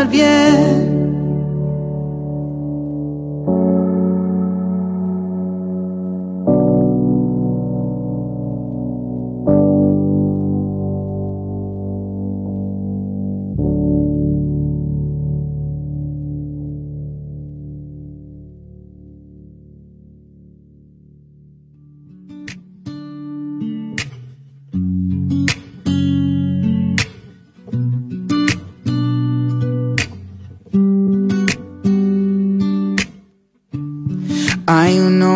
estar bien.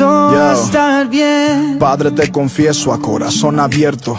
A estar bien. Padre, te confieso a corazón abierto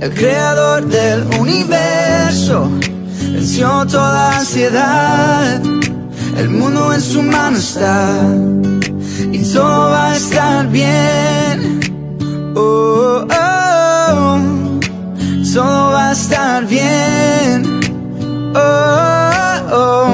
El creador del universo venció toda ansiedad. El mundo en su mano está. Y todo va a estar bien. Oh, oh, oh. Todo va a estar bien. Oh, oh, oh.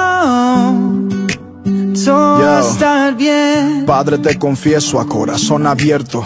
Padre, te confieso a corazón abierto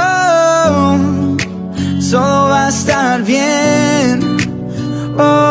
Oh,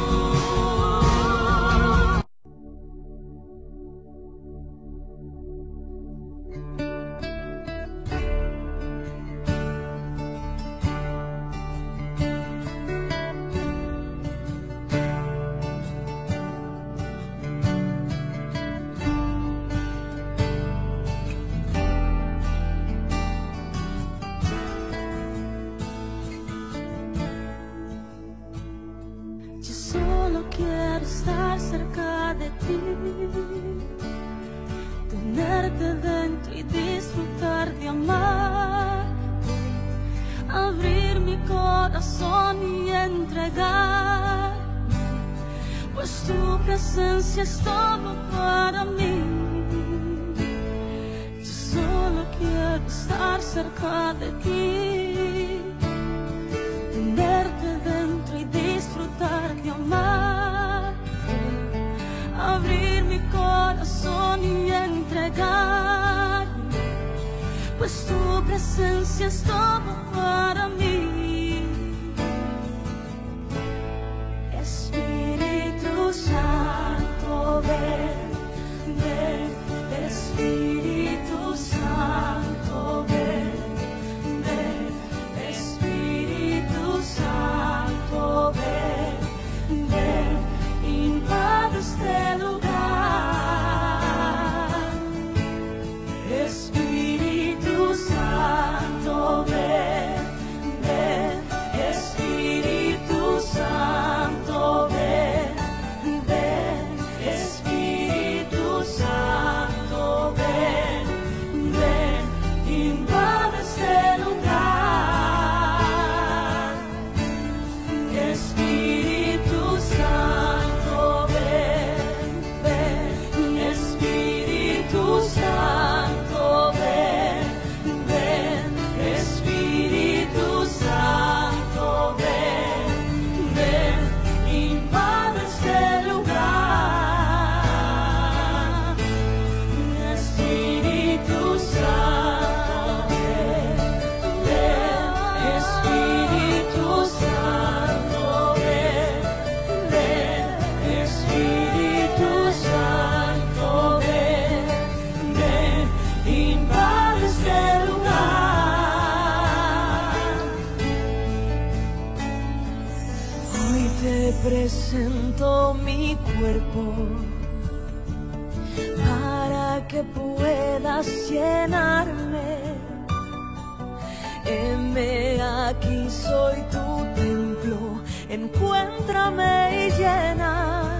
Encuéntrame y llena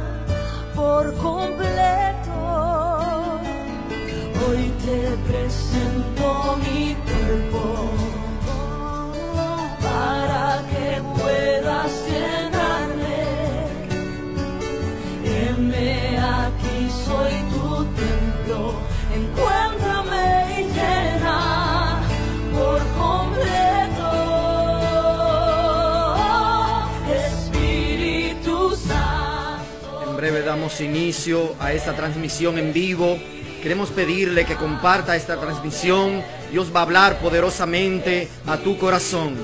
por completo. Hoy te presento mi cuerpo para que inicio a esta transmisión en vivo. Queremos pedirle que comparta esta transmisión. Dios va a hablar poderosamente a tu corazón.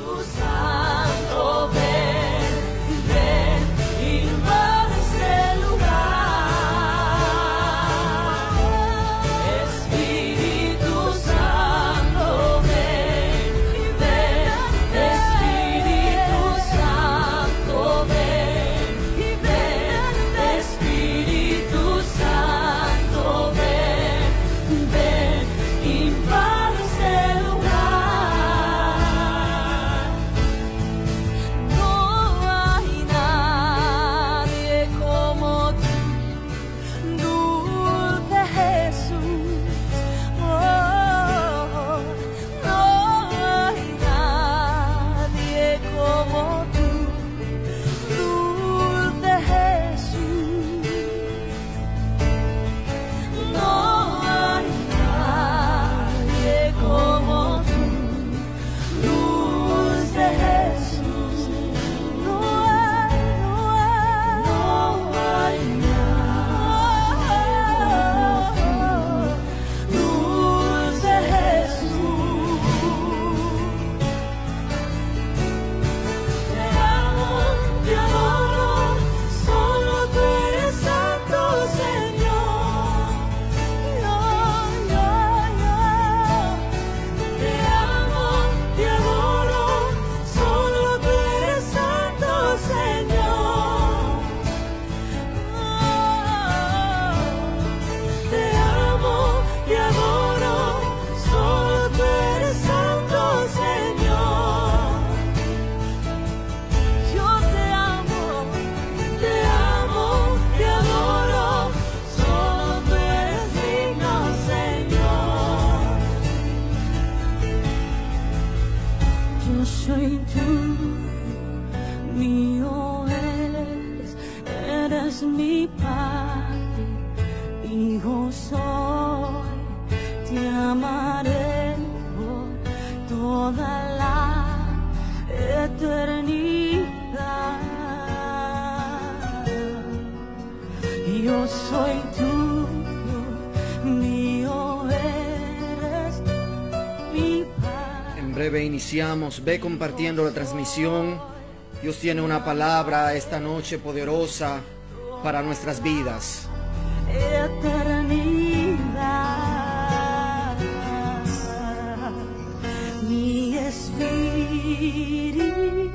como soy, te amaré por toda la eternidad. Yo soy tuyo, mío eres mi paz. En breve iniciamos, ve compartiendo la transmisión. Dios tiene una palabra esta noche poderosa para nuestras vidas. Spirit.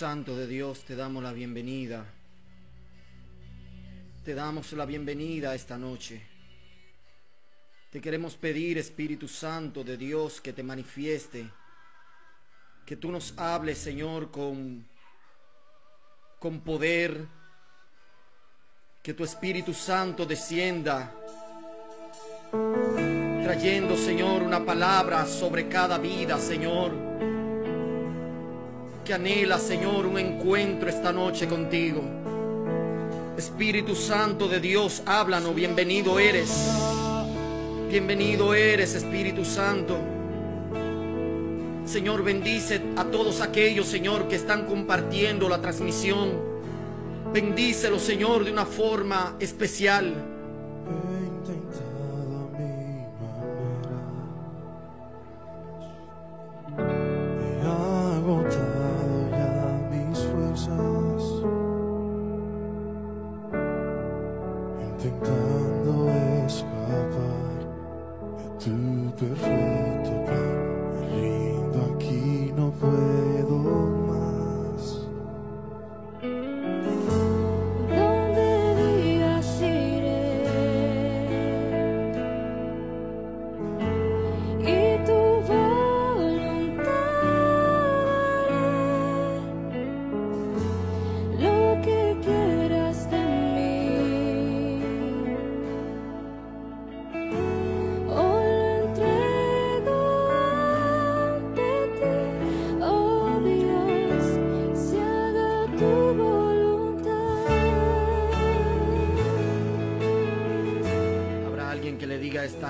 Santo de Dios, te damos la bienvenida. Te damos la bienvenida esta noche. Te queremos pedir, Espíritu Santo de Dios, que te manifieste, que tú nos hables, Señor, con, con poder, que tu Espíritu Santo descienda, trayendo, Señor, una palabra sobre cada vida, Señor, que anhela, Señor, un encuentro esta noche contigo. Espíritu Santo de Dios, háblanos, bienvenido eres. Bienvenido eres, Espíritu Santo. Señor, bendice a todos aquellos, Señor, que están compartiendo la transmisión. Bendícelo, Señor, de una forma especial.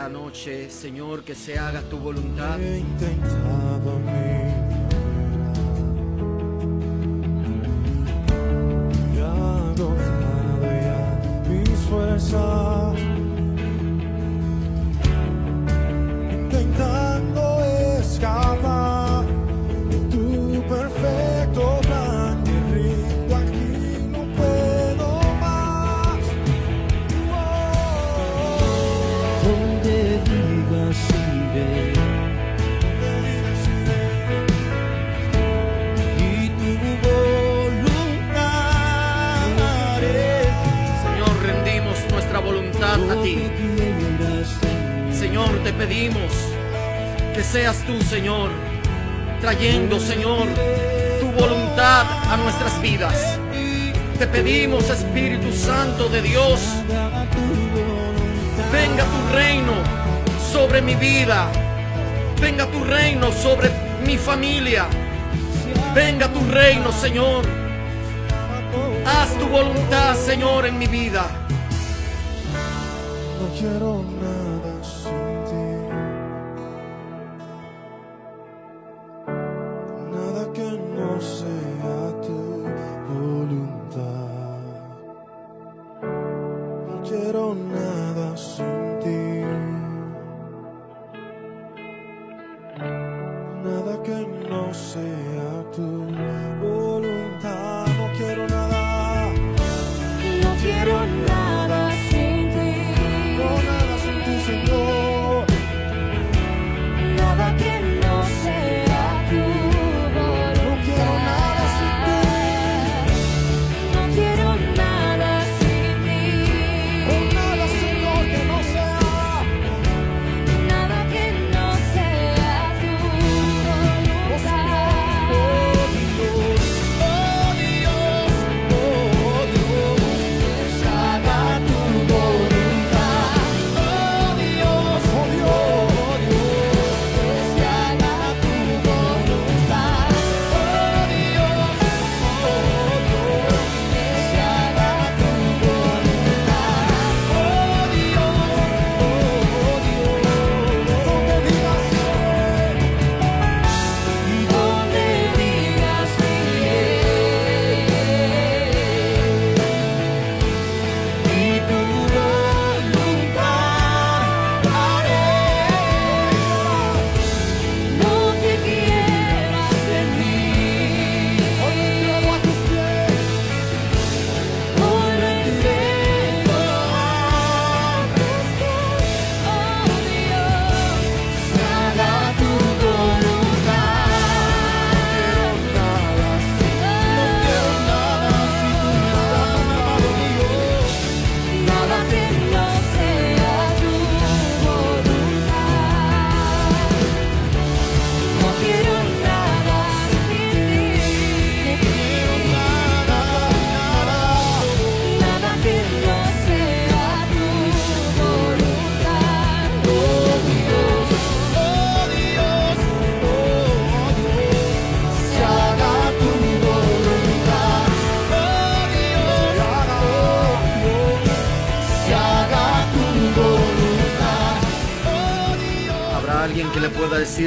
Noche, Señor, que se haga tu voluntad.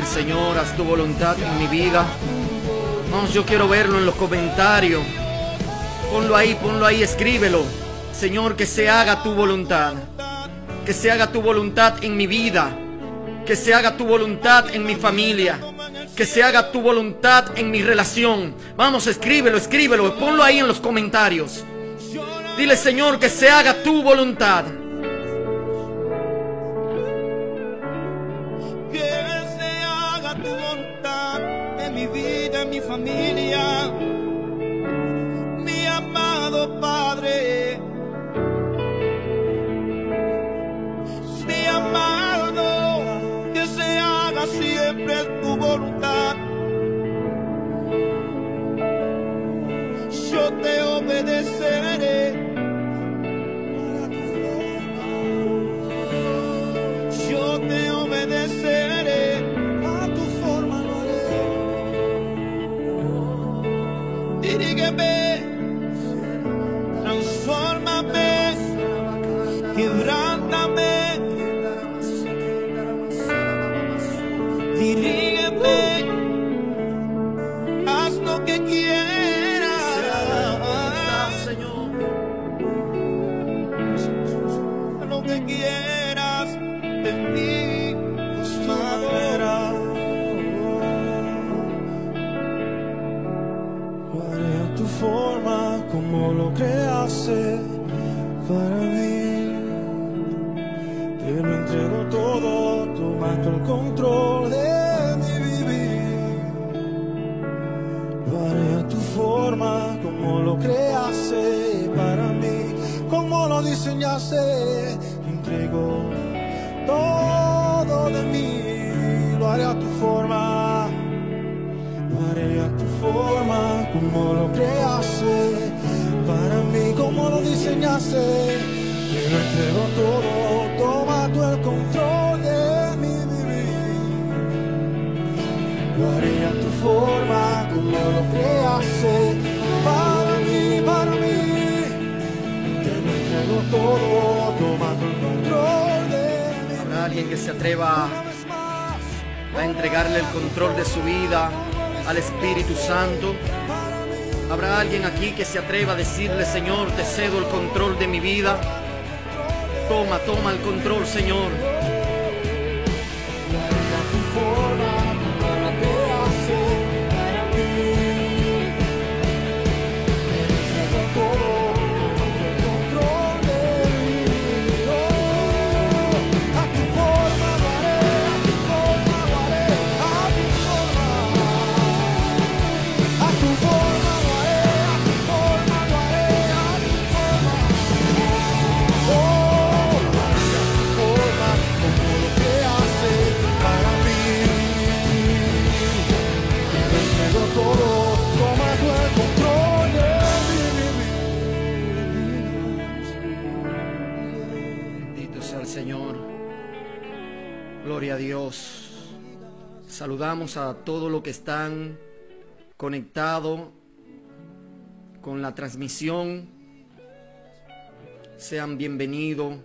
Señor, haz tu voluntad en mi vida? Vamos, yo quiero verlo en los comentarios. Ponlo ahí, ponlo ahí, escríbelo. Señor, que se haga tu voluntad. Que se haga tu voluntad en mi vida. Que se haga tu voluntad en mi familia. Que se haga tu voluntad en mi relación. Vamos, escríbelo, escríbelo. Ponlo ahí en los comentarios. Dile, Señor, que se haga tu voluntad. Te lo entrego todo, tomando el control de mi vivir. Lo haré a tu forma, como lo creaste para mí, como lo diseñaste. Te entrego todo de mí, lo haré a tu forma. Lo a tu forma, como lo creaste para mí, como lo diseñaste. Te lo entrego todo, forma, como lo creaste para mí, para mí. Te lo entrego todo, tomando el control de mi Habrá alguien que se atreva a entregarle el control de su vida al Espíritu Santo. Habrá alguien aquí que se atreva a decirle, Señor, te cedo el control de mi vida. Toma, toma el control, Señor. Gloria a Dios. Saludamos a todos los que están conectados con la transmisión. Sean bienvenidos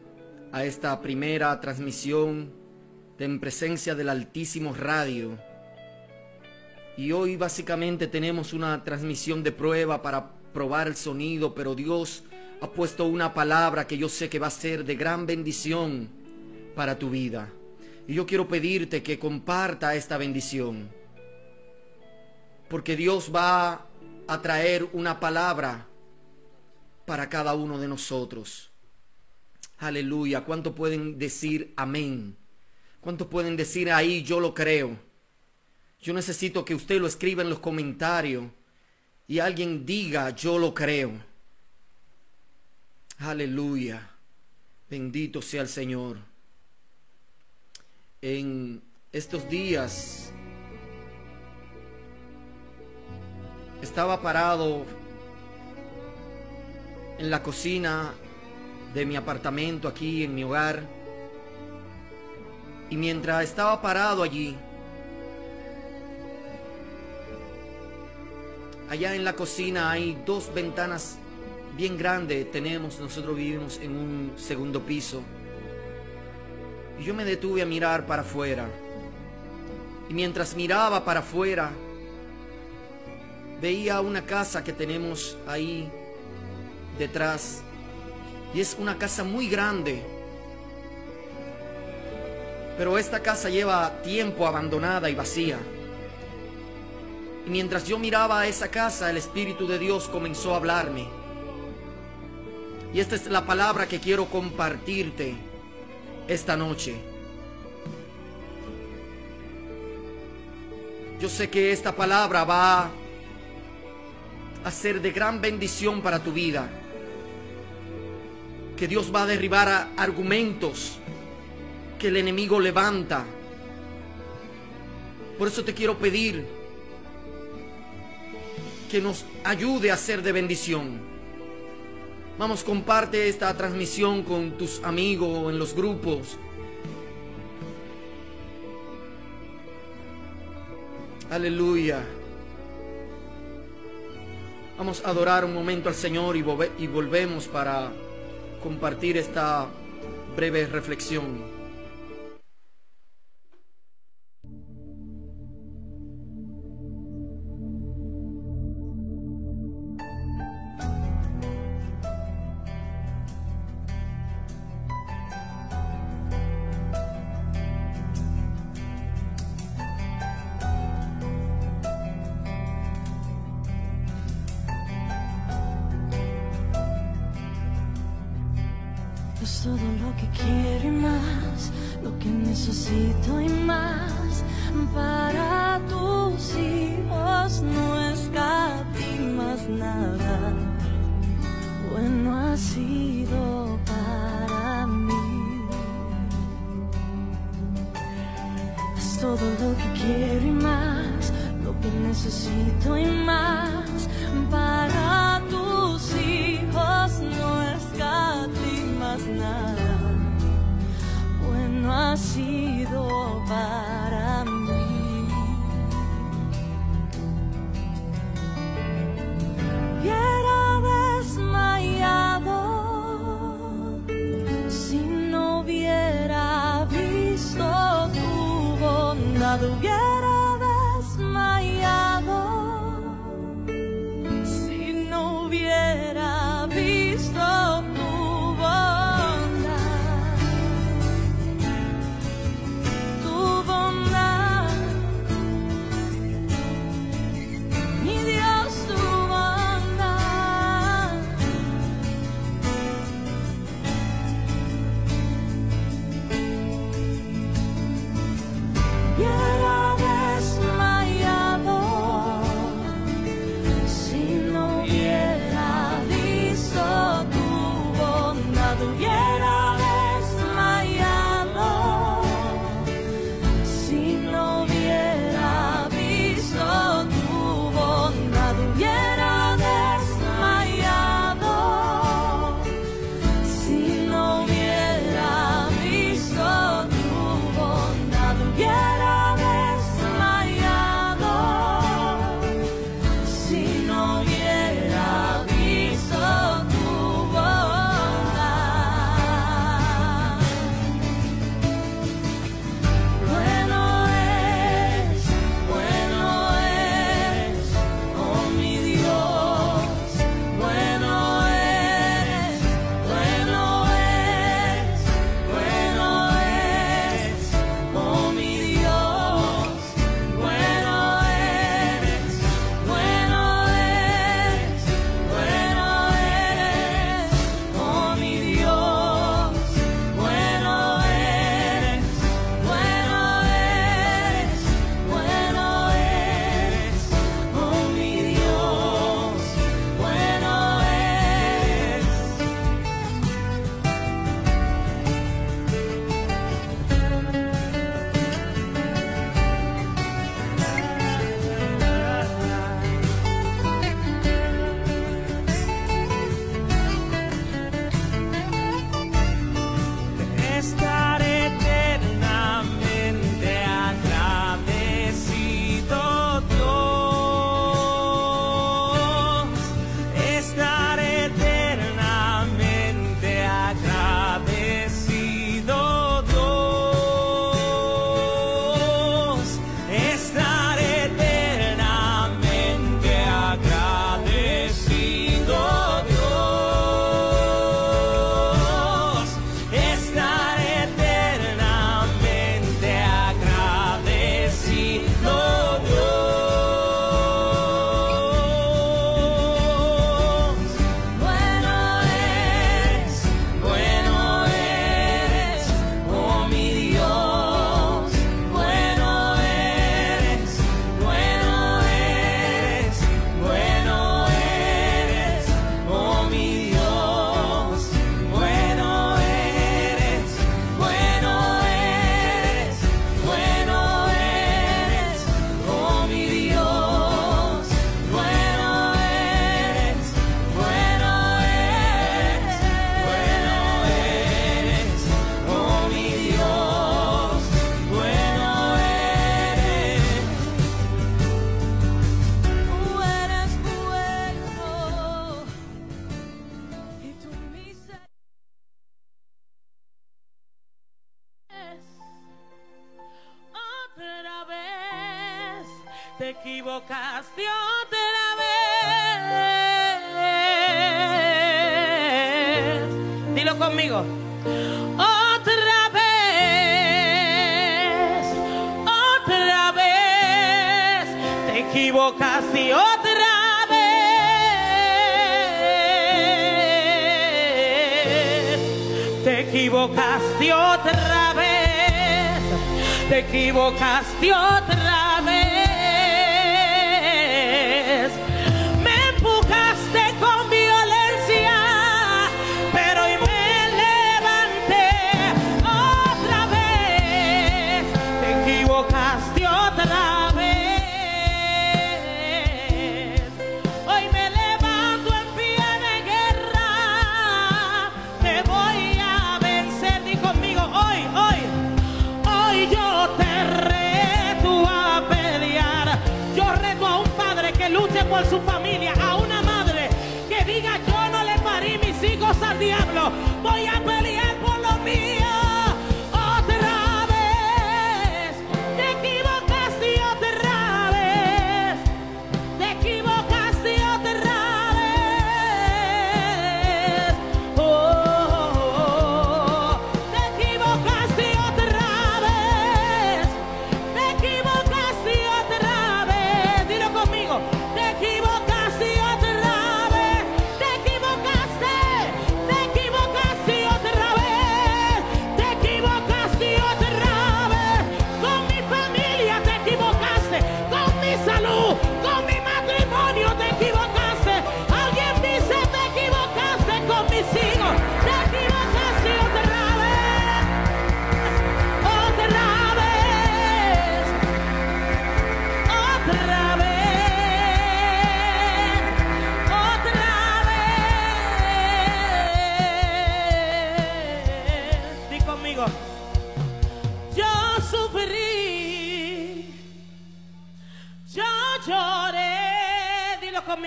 a esta primera transmisión En Presencia del Altísimo Radio. Y hoy básicamente tenemos una transmisión de prueba para probar el sonido, pero Dios ha puesto una palabra que yo sé que va a ser de gran bendición para tu vida. Y yo quiero pedirte que comparta esta bendición. Porque Dios va a traer una palabra para cada uno de nosotros. Aleluya. ¿Cuánto pueden decir amén? ¿Cuánto pueden decir ahí yo lo creo? Yo necesito que usted lo escriba en los comentarios y alguien diga yo lo creo. Aleluya. Bendito sea el Señor. En estos días estaba parado en la cocina de mi apartamento aquí en mi hogar. Y mientras estaba parado allí, allá en la cocina hay dos ventanas bien grandes. Tenemos, nosotros vivimos en un segundo piso. Y yo me detuve a mirar para afuera. Y mientras miraba para afuera, veía una casa que tenemos ahí detrás. Y es una casa muy grande. Pero esta casa lleva tiempo abandonada y vacía. Y mientras yo miraba a esa casa, el Espíritu de Dios comenzó a hablarme. Y esta es la palabra que quiero compartirte esta noche. Yo sé que esta palabra va a ser de gran bendición para tu vida. Que Dios va a derribar a argumentos que el enemigo levanta. Por eso te quiero pedir que nos ayude a ser de bendición. Vamos, comparte esta transmisión con tus amigos en los grupos. Aleluya. Vamos a adorar un momento al Señor y, volve- y volvemos para compartir esta breve reflexión.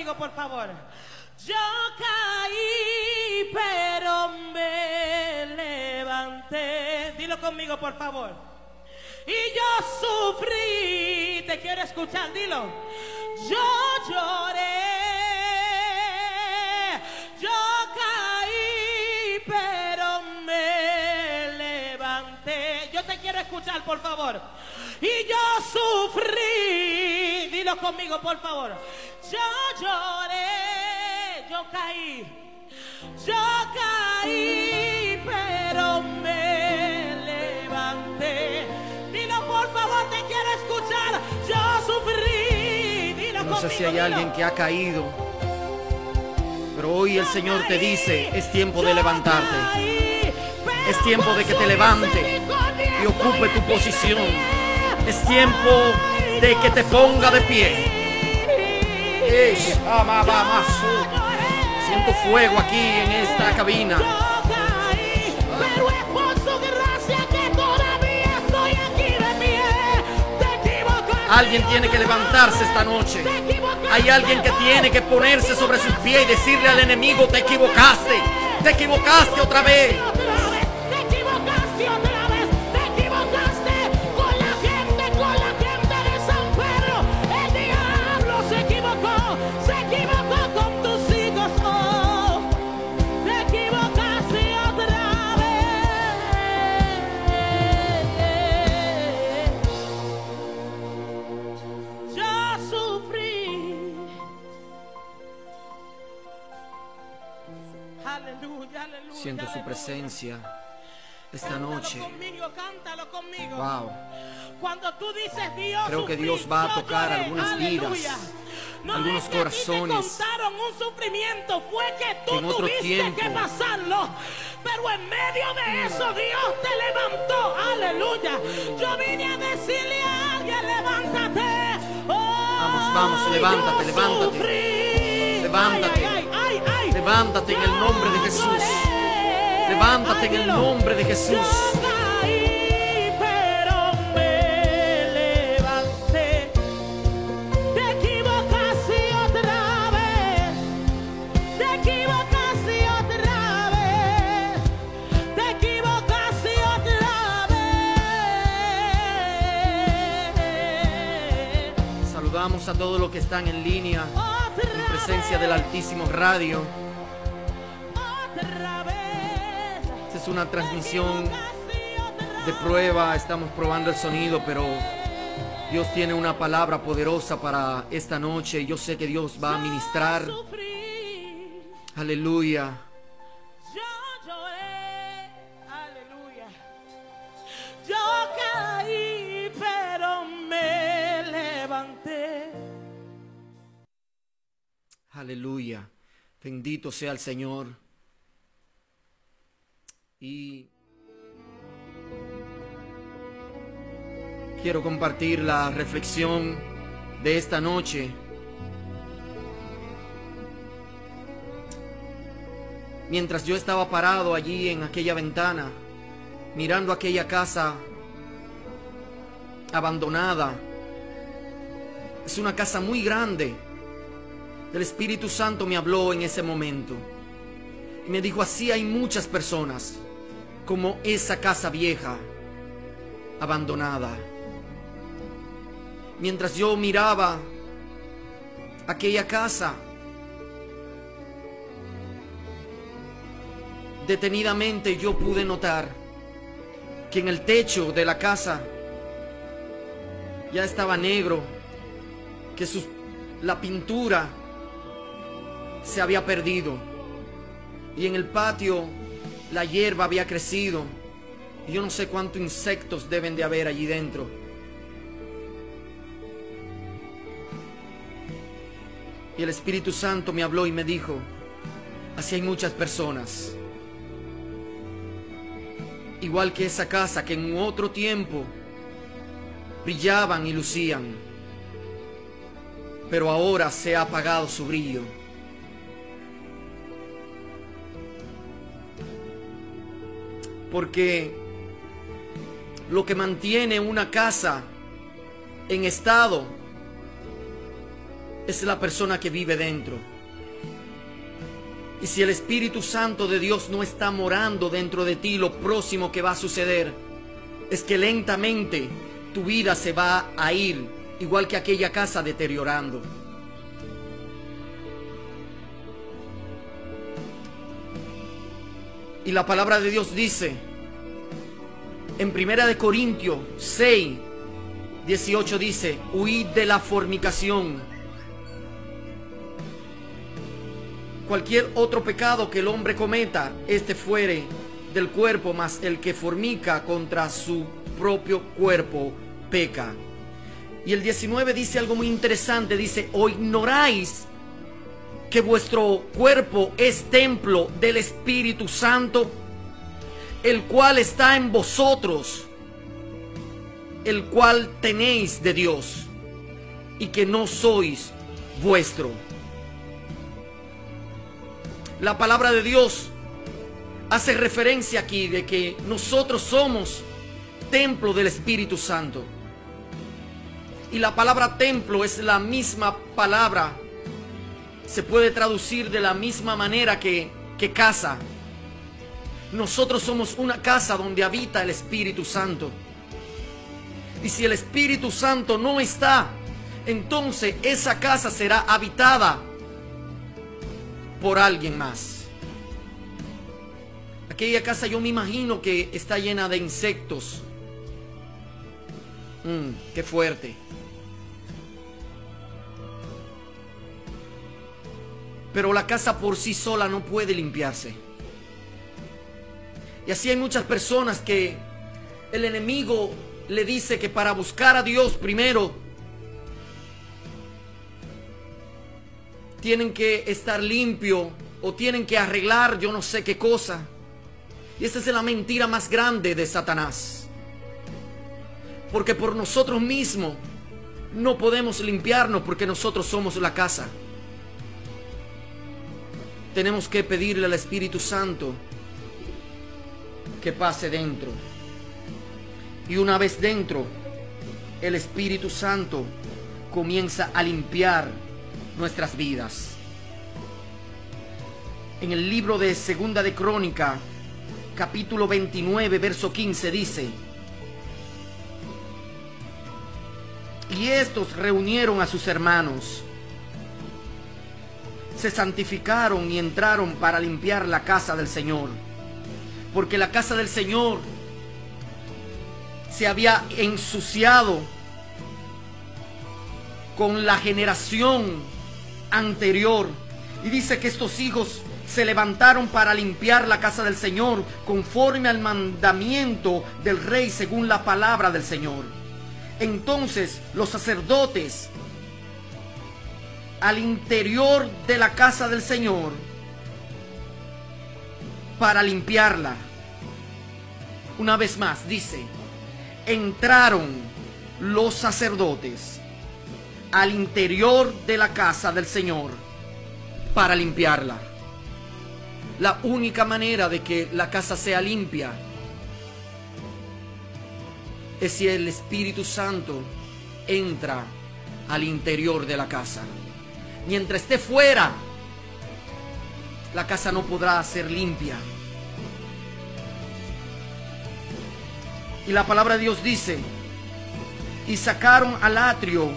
Conmigo, por favor. Yo caí, pero me levanté. Dilo conmigo, por favor. Y yo sufrí. Te quiero escuchar, dilo. Yo lloré. Yo caí, pero me levanté. Yo te quiero escuchar, por favor. Y yo sufrí. Dilo conmigo, por favor. Yo lloré. Yo caí. Yo caí, pero me levanté. Dilo por favor, te quiero escuchar. Yo sufrí. Dilo No sé si conmigo, hay dilo. alguien que ha caído, pero hoy el Señor te dice, es tiempo de levantarte. caí, Es tiempo de que te con su levante misericordia y ocupe tu posición. Es tiempo de que te ponga de pie. Siento fuego aquí en esta cabina. Alguien tiene que levantarse esta noche. Hay alguien que tiene que ponerse sobre sus pies y decirle al enemigo, te equivocaste, te equivocaste otra vez. Siento su presencia esta noche. conmigo, cántalo conmigo. Wow. Cuando tú dices Dios, Creo que Dios va a tocar algunas vidas, No algunos es que corazones te contaron un sufrimiento, fue que tú que en otro tuviste tiempo- que pasarlo. Pero en medio de eso Dios te levantó. Aleluya. Yo vine a decirle a alguien, levántate. Oh, Vamos, vamos, levántate, levántate. Levántate. Ay, ay, ay, ay. Levántate en el nombre de Jesús. Levántate en el nombre de Jesús. Pero me levanté. Te equivocaste otra vez. Te equivocaste otra vez. Te equivocaste otra vez. Saludamos a todos los que están en línea, en presencia del Altísimo Radio. Es una transmisión de prueba, estamos probando el sonido, pero Dios tiene una palabra poderosa para esta noche. Yo sé que Dios va a ministrar. Aleluya. Yo caí, pero me levanté. Aleluya. Bendito sea el Señor. Y quiero compartir la reflexión de esta noche. Mientras yo estaba parado allí en aquella ventana, mirando aquella casa abandonada. Es una casa muy grande. El Espíritu Santo me habló en ese momento. Y me dijo, así hay muchas personas como esa casa vieja, abandonada. Mientras yo miraba aquella casa, detenidamente yo pude notar que en el techo de la casa ya estaba negro, que la pintura se había perdido. Y en el patio la hierba había crecido. Y yo no sé cuántos insectos deben de haber allí dentro. Y el Espíritu Santo me habló y me dijo, así hay muchas personas. Igual que esa casa que en otro tiempo brillaban y lucían. Pero ahora se ha apagado su brillo. Porque lo que mantiene una casa en estado es la persona que vive dentro. Y si el Espíritu Santo de Dios no está morando dentro de ti, lo próximo que va a suceder es que lentamente tu vida se va a ir, igual que aquella casa deteriorando. Y la palabra de Dios dice en Primera de Corintios 6, 18 dice, huid de la fornicación. Cualquier otro pecado que el hombre cometa, este fuere del cuerpo, mas el que fornica contra su propio cuerpo peca. Y el 19 dice algo muy interesante, dice, o ignoráis que vuestro cuerpo es templo del Espíritu Santo, el cual está en vosotros, el cual tenéis de Dios, y que no sois vuestro. La palabra de Dios hace referencia aquí de que nosotros somos templo del Espíritu Santo. Y la palabra templo es la misma palabra se puede traducir de la misma manera que, que casa. Nosotros somos una casa donde habita el Espíritu Santo. Y si el Espíritu Santo no está, entonces esa casa será habitada por alguien más. Aquella casa yo me imagino que está llena de insectos. Mm, qué fuerte. Pero la casa por sí sola no puede limpiarse. Y así hay muchas personas que el enemigo le dice que para buscar a Dios primero tienen que estar limpio o tienen que arreglar yo no sé qué cosa. Y esa es la mentira más grande de Satanás. Porque por nosotros mismos no podemos limpiarnos porque nosotros somos la casa tenemos que pedirle al Espíritu Santo que pase dentro. Y una vez dentro, el Espíritu Santo comienza a limpiar nuestras vidas. En el libro de Segunda de Crónica, capítulo 29, verso 15 dice, Y estos reunieron a sus hermanos. Se santificaron y entraron para limpiar la casa del Señor. Porque la casa del Señor se había ensuciado con la generación anterior. Y dice que estos hijos se levantaron para limpiar la casa del Señor conforme al mandamiento del rey según la palabra del Señor. Entonces los sacerdotes al interior de la casa del Señor para limpiarla. Una vez más, dice, entraron los sacerdotes al interior de la casa del Señor para limpiarla. La única manera de que la casa sea limpia es si el Espíritu Santo entra al interior de la casa. Mientras esté fuera, la casa no podrá ser limpia. Y la palabra de Dios dice, y sacaron al atrio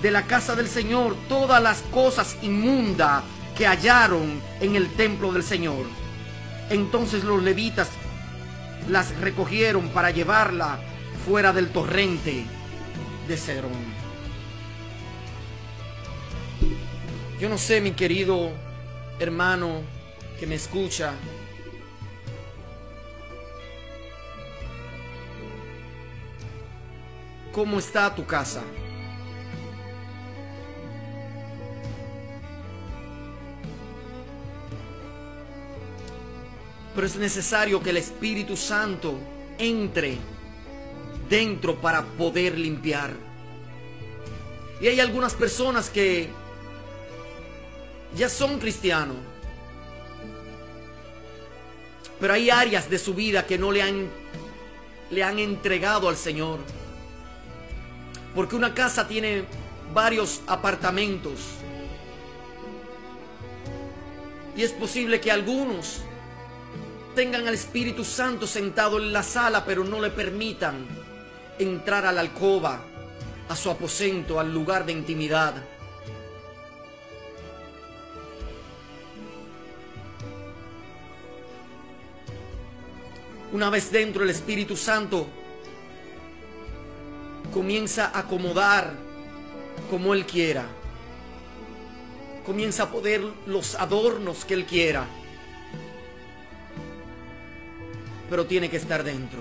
de la casa del Señor todas las cosas inmundas que hallaron en el templo del Señor. Entonces los levitas las recogieron para llevarla fuera del torrente de Cedrón. Yo no sé, mi querido hermano que me escucha, ¿cómo está tu casa? Pero es necesario que el Espíritu Santo entre dentro para poder limpiar. Y hay algunas personas que ya son cristianos, pero hay áreas de su vida que no le han, le han entregado al Señor. Porque una casa tiene varios apartamentos. Y es posible que algunos tengan al Espíritu Santo sentado en la sala, pero no le permitan entrar a la alcoba, a su aposento, al lugar de intimidad. Una vez dentro el Espíritu Santo comienza a acomodar como Él quiera. Comienza a poder los adornos que Él quiera. Pero tiene que estar dentro.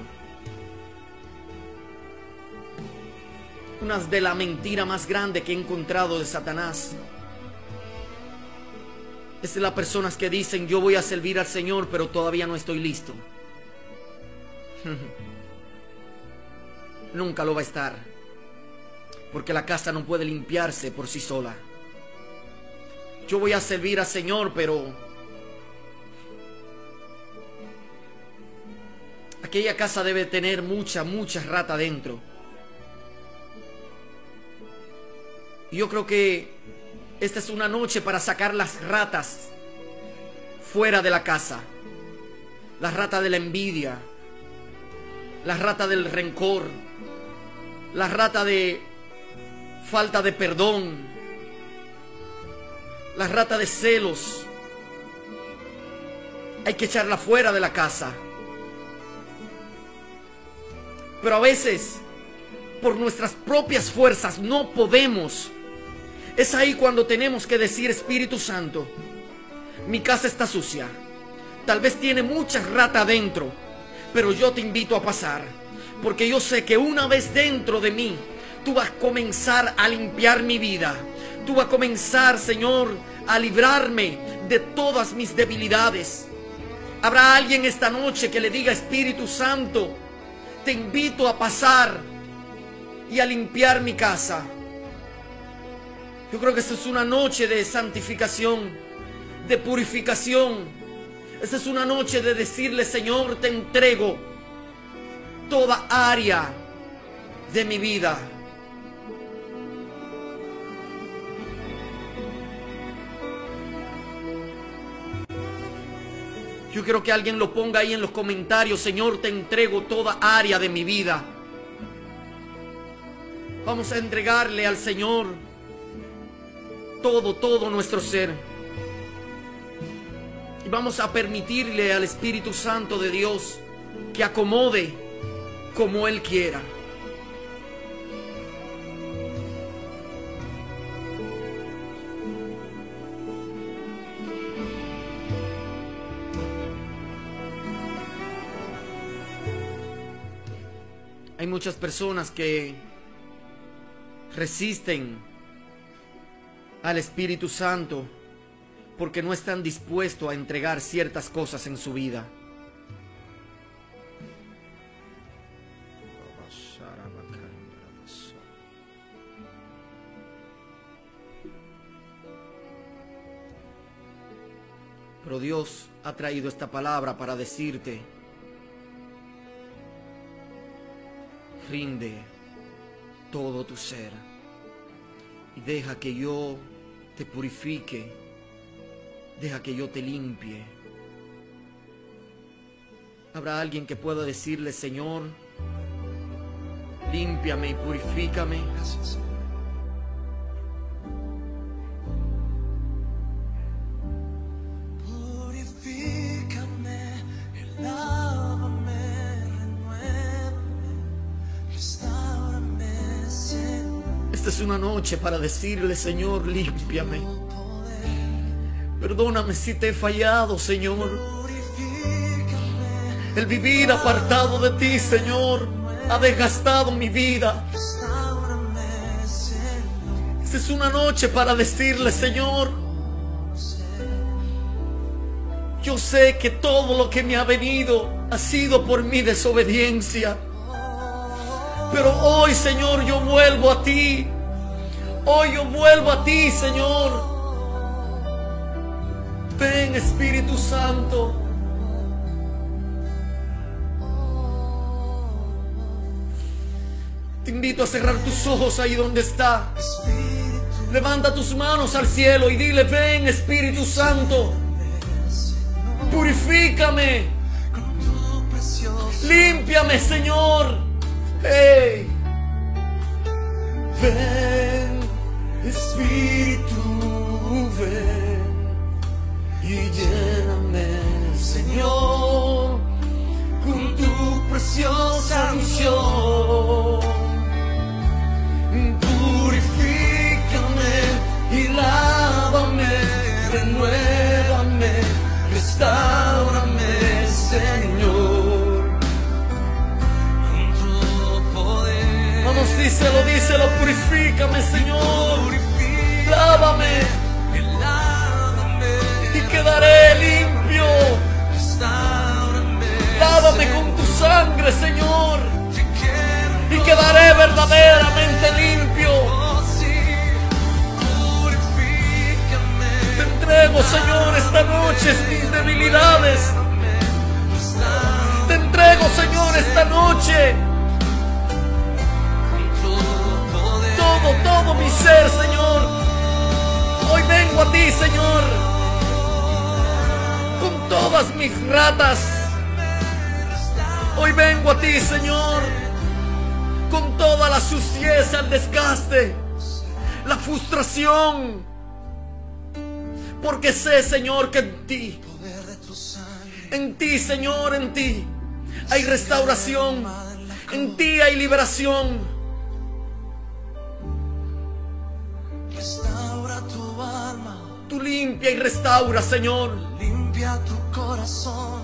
Una de la mentira más grande que he encontrado de Satanás. Es de las personas que dicen yo voy a servir al Señor pero todavía no estoy listo. Nunca lo va a estar. Porque la casa no puede limpiarse por sí sola. Yo voy a servir al Señor, pero aquella casa debe tener mucha, mucha rata dentro. Y yo creo que esta es una noche para sacar las ratas fuera de la casa. La rata de la envidia, la rata del rencor, la rata de falta de perdón, la rata de celos. Hay que echarla fuera de la casa. Pero a veces, por nuestras propias fuerzas, no podemos. Es ahí cuando tenemos que decir, Espíritu Santo, mi casa está sucia. Tal vez tiene mucha rata adentro pero yo te invito a pasar, porque yo sé que una vez dentro de mí, tú vas a comenzar a limpiar mi vida. Tú vas a comenzar, Señor, a librarme de todas mis debilidades. Habrá alguien esta noche que le diga, Espíritu Santo, te invito a pasar y a limpiar mi casa. Yo creo que esta es una noche de santificación, de purificación, esta es una noche de decirle, Señor, te entrego toda área de mi vida. Yo quiero que alguien lo ponga ahí en los comentarios, Señor, te entrego toda área de mi vida. Vamos a entregarle al Señor todo, todo nuestro ser. Vamos a permitirle al Espíritu Santo de Dios que acomode como Él quiera. Hay muchas personas que resisten al Espíritu Santo porque no están dispuestos a entregar ciertas cosas en su vida. Pero Dios ha traído esta palabra para decirte, rinde todo tu ser y deja que yo te purifique, deja que yo te limpie. Habrá alguien que pueda decirle, Señor, límpiame y purifícame. Restaurame, Señor. Esta es una noche para decirle, Señor, límpiame. Perdóname si te he fallado, Señor. El vivir apartado de ti, Señor, ha desgastado mi vida. Esta es una noche para decirle, Señor, yo sé que todo lo que me ha venido ha sido por mi desobediencia. Pero hoy, Señor, yo vuelvo a ti. Hoy yo vuelvo a ti, Señor. Ven, Espíritu Santo. Te invito a cerrar tus ojos ahí donde está. Levanta tus manos al cielo y dile, ven, Espíritu Santo. Purifícame. Límpiame, Señor. Ven, Espíritu, ven preciosa unción. Purifícame y lávame, renuévame, restaurame, Señor. Con tu poder. Vamos, díselo, díselo, purifícame, Señor. Lávame y quedaré limpio. Lávame con sangre, Señor, y quedaré verdaderamente limpio. Te entrego, Señor, esta noche mis debilidades. Te entrego, Señor, esta noche todo, todo mi ser, Señor. Hoy vengo a ti, Señor, con todas mis ratas. Hoy vengo a ti, Señor, con toda la suciedad, el desgaste, la frustración. Porque sé, Señor, que en ti, en ti, Señor, en ti hay restauración, en ti hay liberación. Restaura tu alma, Tú limpia y restaura, Señor. limpia tu corazón,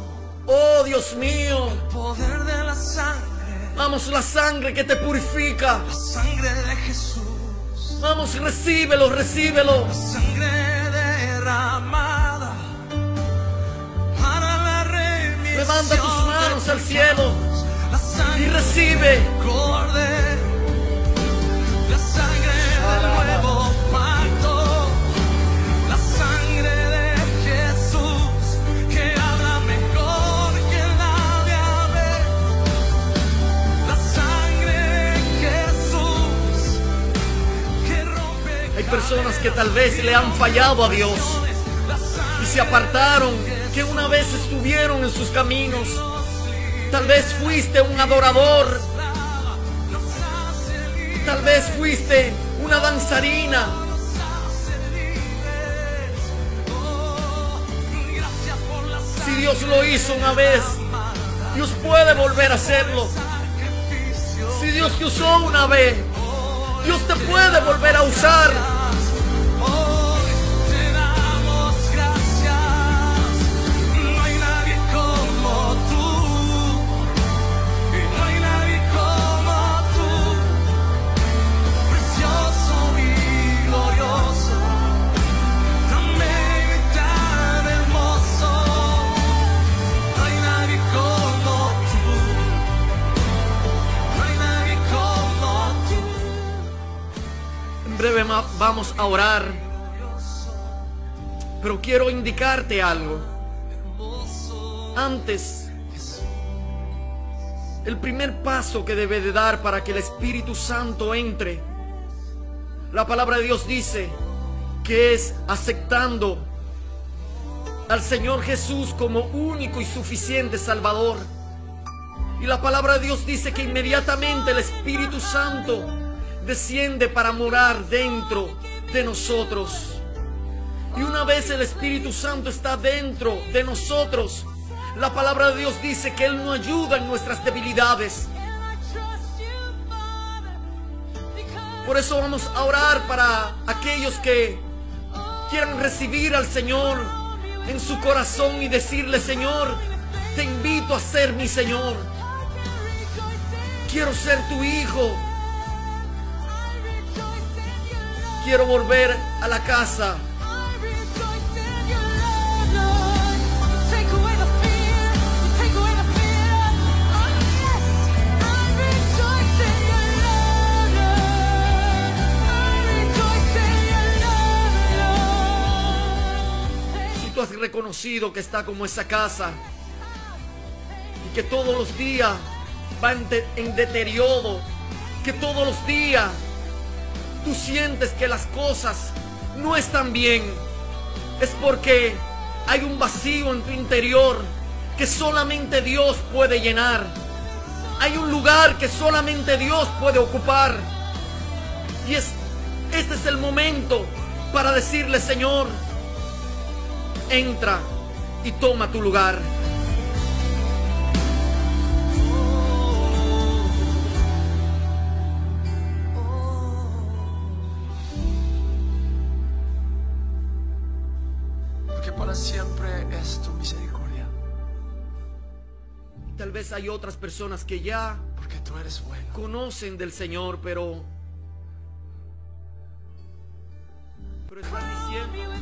Oh Dios mío, poder de la sangre, vamos la sangre que te purifica. la sangre de Jesús, Vamos, recíbelo, recíbelo. sangre derramada para la remisión. Levanta tus manos al cielo La sangre y recibe. del Cordero, la sangre del personas que tal vez le han fallado a Dios y se apartaron, que una vez estuvieron en sus caminos. Tal vez fuiste un adorador, Tal vez fuiste una danzarina. Si Dios lo hizo una vez, Dios puede volver a hacerlo. Si Dios te usó una vez, Dios te puede volver a usar. Vamos a orar. Pero quiero indicarte algo. Antes, el primer paso que debe de dar para que el Espíritu Santo entre, la palabra de Dios dice que es aceptando al Señor Jesús como único y suficiente Salvador. Y la palabra de Dios dice que inmediatamente el Espíritu Santo desciende para morar dentro de nosotros. Y una vez el Espíritu Santo está dentro de nosotros, la palabra de Dios dice que Él nos ayuda en nuestras debilidades. Por eso vamos a orar para aquellos que quieran recibir al Señor en su corazón y decirle, Señor, te invito a ser mi Señor. Quiero ser tu hijo. Quiero volver a la casa. Si tú has reconocido que está como esa casa y que todos los días va en, de- en deterioro, que todos los días tú sientes que las cosas no están bien, es porque hay un vacío en tu interior que solamente Dios puede llenar. Hay un lugar que solamente Dios puede ocupar. Y es, este es el momento para decirle, Señor, entra y toma tu lugar. Vez hay otras personas que ya Porque tú eres bueno. conocen del Señor, pero, pero están diciendo,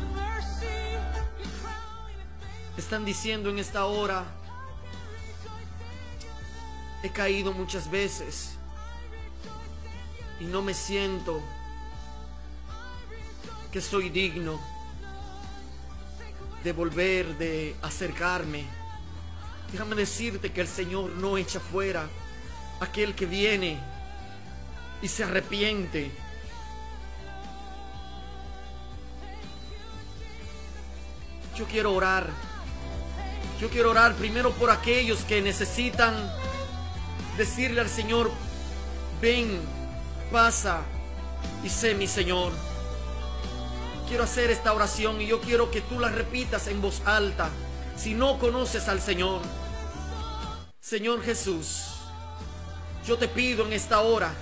están diciendo en esta hora, he caído muchas veces y no me siento que soy digno de volver, de acercarme. Déjame decirte que el Señor no echa fuera aquel que viene y se arrepiente. Yo quiero orar. Yo quiero orar primero por aquellos que necesitan decirle al Señor, ven, pasa y sé mi Señor. Quiero hacer esta oración y yo quiero que tú la repitas en voz alta si no conoces al Señor. Señor Jesús, yo te pido en esta hora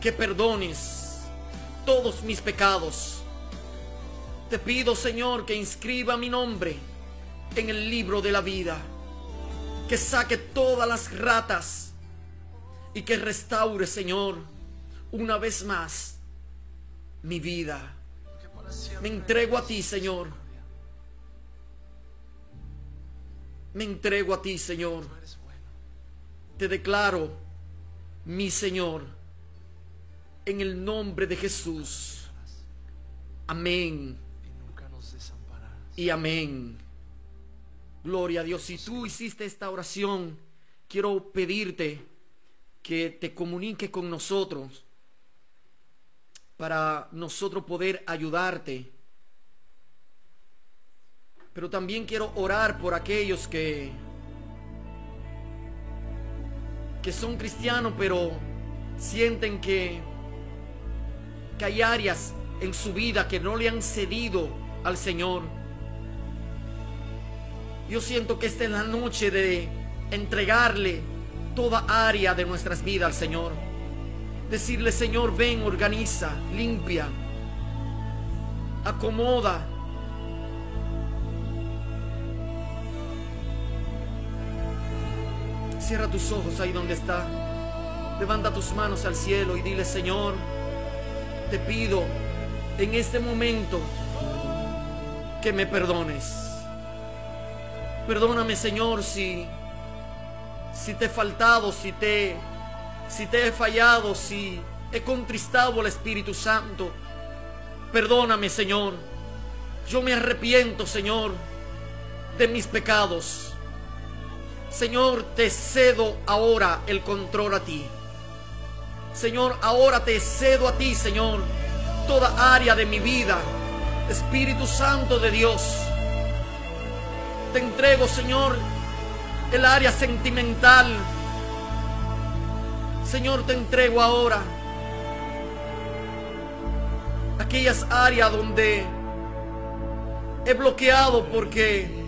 que perdones todos mis pecados. Te pido, Señor, que inscriba mi nombre en el libro de la vida, que saque todas las ratas y que restaure, Señor, una vez más mi vida. Me entrego a ti, Señor. Me entrego a ti, Señor. Te declaro, mi Señor, en el nombre de Jesús. Amén Y amén. Gloria a Dios. Si tú hiciste esta oración, quiero pedirte que te comunique con nosotros para nosotros poder ayudarte. Pero también quiero orar por aquellos que que son cristianos, pero sienten que, que hay áreas en su vida que no le han cedido al Señor. Yo siento que esta es la noche de entregarle toda área de nuestras vidas al Señor. Decirle, Señor, ven, organiza, limpia, acomoda. Cierra tus ojos ahí donde está. Levanta tus manos al cielo y dile, Señor, te pido en este momento que me perdones. Perdóname, Señor, si si te he faltado, si te si te he fallado, si he contristado al Espíritu Santo. Perdóname, Señor. Yo me arrepiento, Señor, de mis pecados. Señor, te cedo ahora el control a ti. Señor, ahora te cedo a ti, Señor, toda área de mi vida. Espíritu Santo de Dios, te entrego, Señor, el área sentimental. Señor, te entrego ahora aquellas áreas donde he bloqueado porque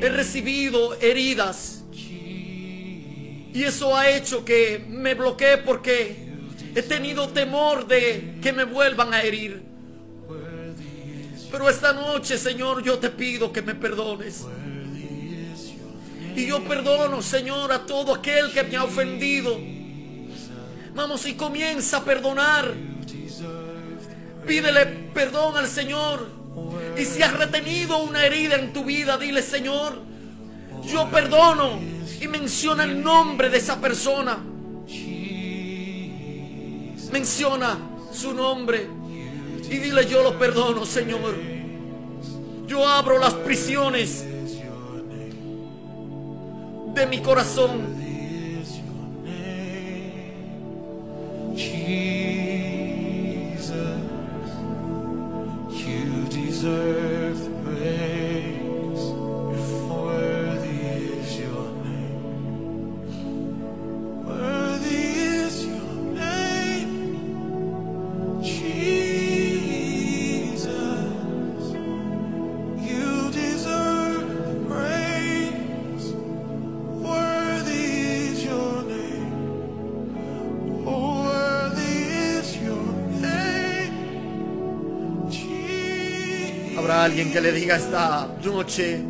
he recibido heridas. Y eso ha hecho que me bloquee porque he tenido temor de que me vuelvan a herir. Pero esta noche, Señor, yo te pido que me perdones. Y yo perdono, Señor, a todo aquel que me ha ofendido. Vamos y comienza a perdonar. Pídele perdón al Señor. Y si has retenido una herida en tu vida, dile, Señor, yo perdono. Y menciona el nombre de esa persona. Menciona su nombre. Y dile, yo lo perdono, Señor. Yo abro las prisiones de mi corazón. Que le diga esta noche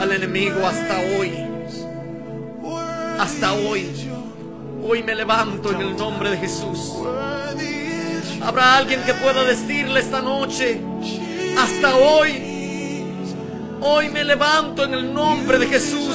al enemigo hasta hoy. Hasta hoy. Hoy me levanto en el nombre de Jesús. Habrá alguien que pueda decirle esta noche, hasta hoy, hoy me levanto en el nombre de Jesús.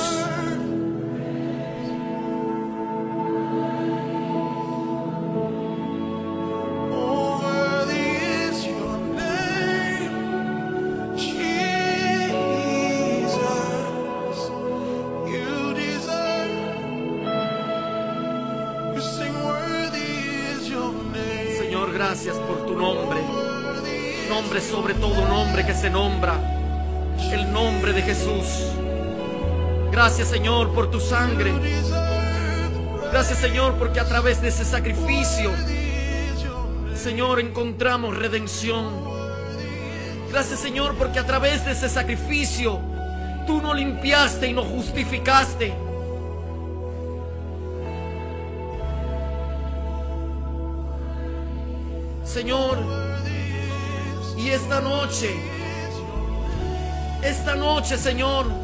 Señor por tu sangre. Gracias Señor porque a través de ese sacrificio, Señor, encontramos redención. Gracias Señor porque a través de ese sacrificio, tú nos limpiaste y nos justificaste. Señor, y esta noche, esta noche, Señor,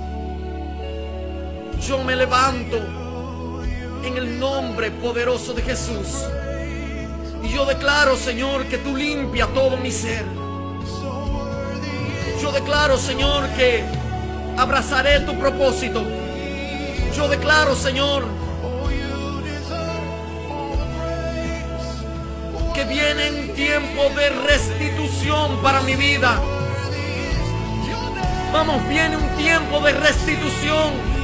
yo me levanto en el nombre poderoso de Jesús. Y yo declaro, Señor, que tú limpia todo mi ser. Yo declaro, Señor, que abrazaré tu propósito. Yo declaro, Señor, que viene un tiempo de restitución para mi vida. Vamos, viene un tiempo de restitución.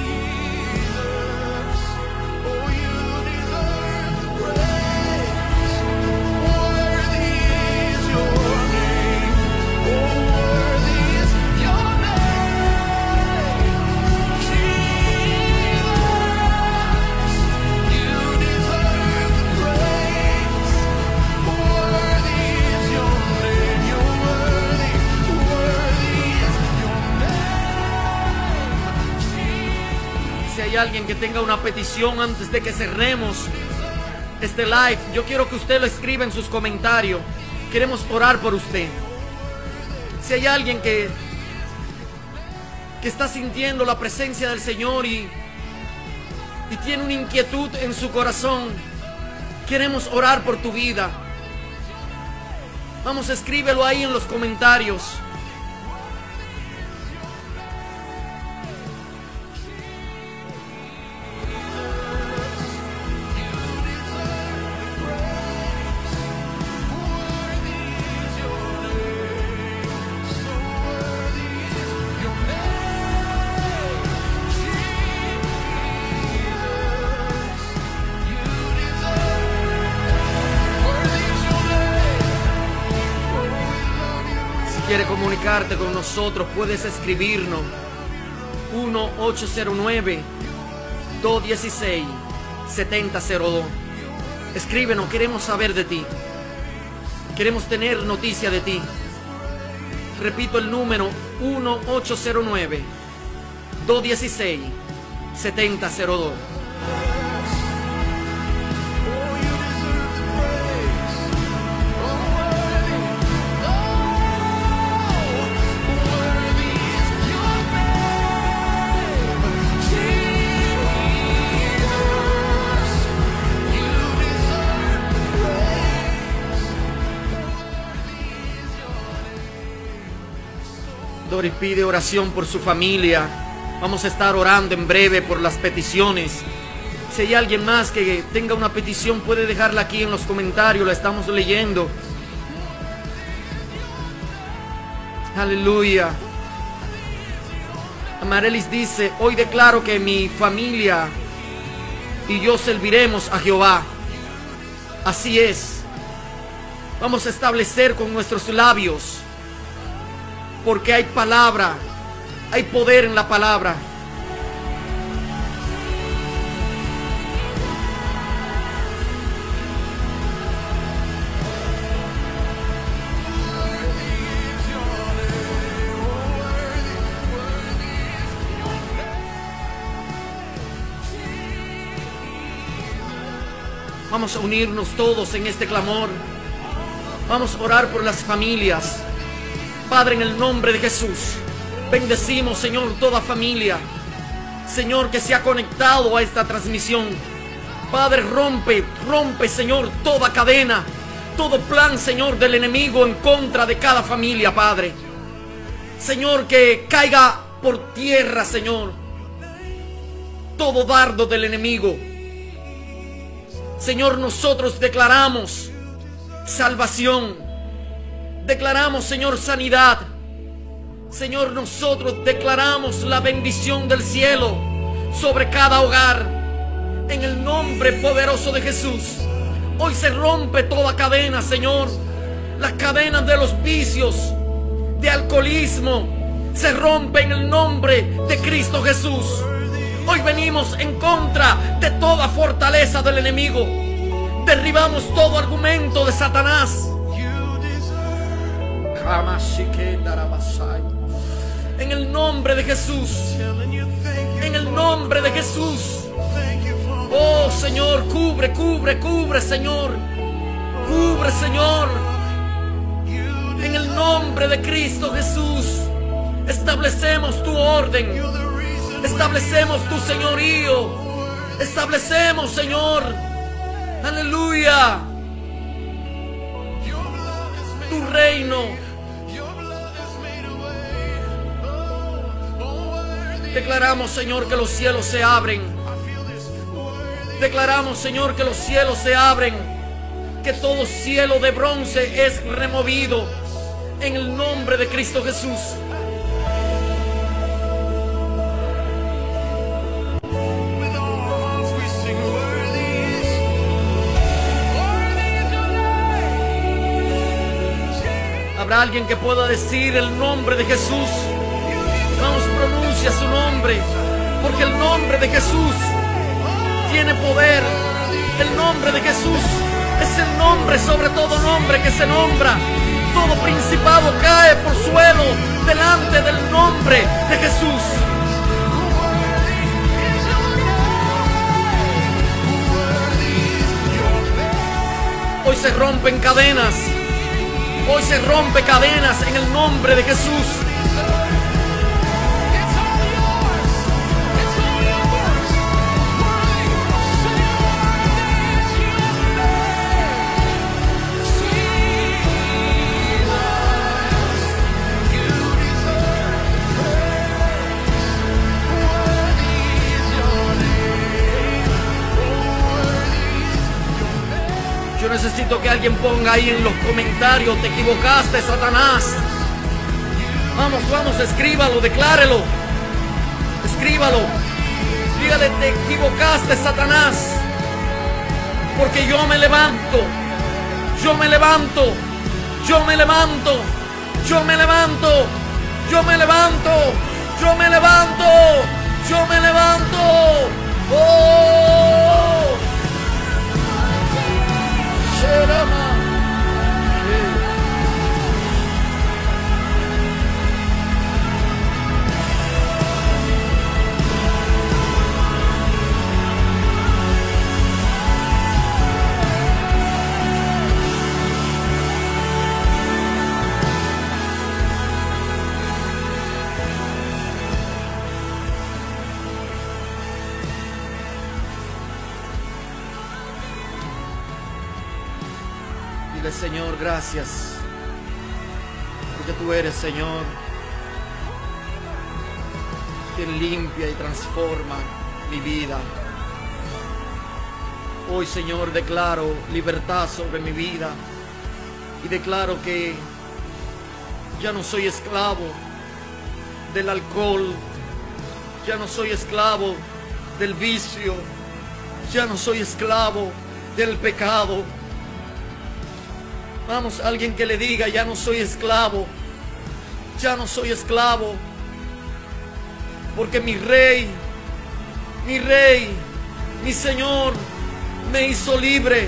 Que tenga una petición antes de que cerremos este live, yo quiero que usted lo escriba en sus comentarios. Queremos orar por usted. Si hay alguien que, que está sintiendo la presencia del Señor y, y tiene una inquietud en su corazón, queremos orar por tu vida. Vamos, escríbelo ahí en los comentarios. Nosotros, puedes escribirnos 1-809-216-7002. Escríbenos, queremos saber de ti. Queremos tener noticia de ti. Repito el número 1-809-216-7002. Doris pide oración por su familia. Vamos a estar orando en breve por las peticiones. Si hay alguien más que tenga una petición, puede dejarla aquí en los comentarios, la estamos leyendo. Aleluya. Amarelis dice, hoy declaro que mi familia y yo serviremos a Jehová. Así es. Vamos a establecer con nuestros labios porque hay palabra, hay poder en la palabra. Vamos a unirnos todos en este clamor. Vamos a orar por las familias. Padre, en el nombre de Jesús, bendecimos, Señor, toda familia. Señor, que se ha conectado a esta transmisión. Padre, rompe, rompe, Señor, toda cadena, todo plan, Señor, del enemigo en contra de cada familia, Padre. Señor, que caiga por tierra, Señor, todo dardo del enemigo. Señor, nosotros declaramos salvación. Declaramos, Señor, sanidad. Señor, nosotros declaramos la bendición del cielo sobre cada hogar. En el nombre poderoso de Jesús. Hoy se rompe toda cadena, Señor. Las cadenas de los vicios, de alcoholismo, se rompe en el nombre de Cristo Jesús. Hoy venimos en contra de toda fortaleza del enemigo. Derribamos todo argumento de Satanás. En el nombre de Jesús. En el nombre de Jesús. Oh Señor, cubre, cubre, cubre, Señor. Cubre, Señor. En el nombre de Cristo Jesús. Establecemos tu orden. Establecemos tu señorío. Establecemos, Señor. Aleluya. Tu reino. Declaramos, Señor, que los cielos se abren. Declaramos, Señor, que los cielos se abren. Que todo cielo de bronce es removido. En el nombre de Cristo Jesús. Habrá alguien que pueda decir el nombre de Jesús pronuncia su nombre, porque el nombre de Jesús tiene poder. El nombre de Jesús es el nombre sobre todo nombre que se nombra. Todo principado cae por suelo delante del nombre de Jesús. Hoy se rompen cadenas. Hoy se rompe cadenas en el nombre de Jesús. Que alguien ponga ahí en los comentarios, te equivocaste, Satanás. Vamos, vamos, escríbalo, declárelo. Escríbalo. Dígale, te equivocaste, Satanás. Porque yo me levanto. Yo me levanto. Yo me levanto. Yo me levanto. Yo me levanto. Yo me levanto. Yo me levanto. Oh. Sherama. Dile, Gracias. Porque tú eres, Señor, quien limpia y transforma mi vida. Hoy, Señor, declaro libertad sobre mi vida y declaro que ya no soy esclavo del alcohol, ya no soy esclavo del vicio, ya no soy esclavo del pecado. Alguien que le diga, ya no soy esclavo, ya no soy esclavo, porque mi rey, mi rey, mi Señor me hizo libre.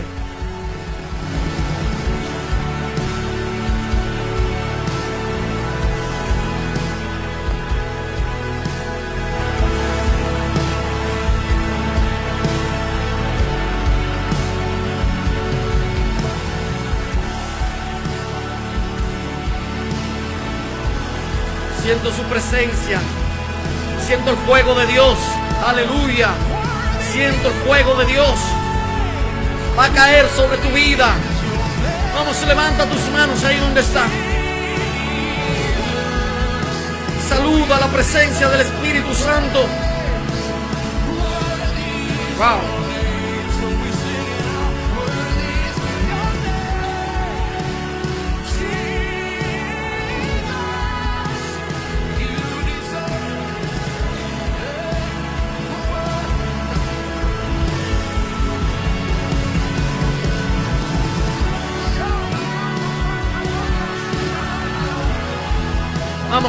Su presencia. Siento el fuego de Dios. Aleluya. Siento el fuego de Dios. Va a caer sobre tu vida. Vamos, levanta tus manos ahí donde está. Saluda la presencia del Espíritu Santo. Wow.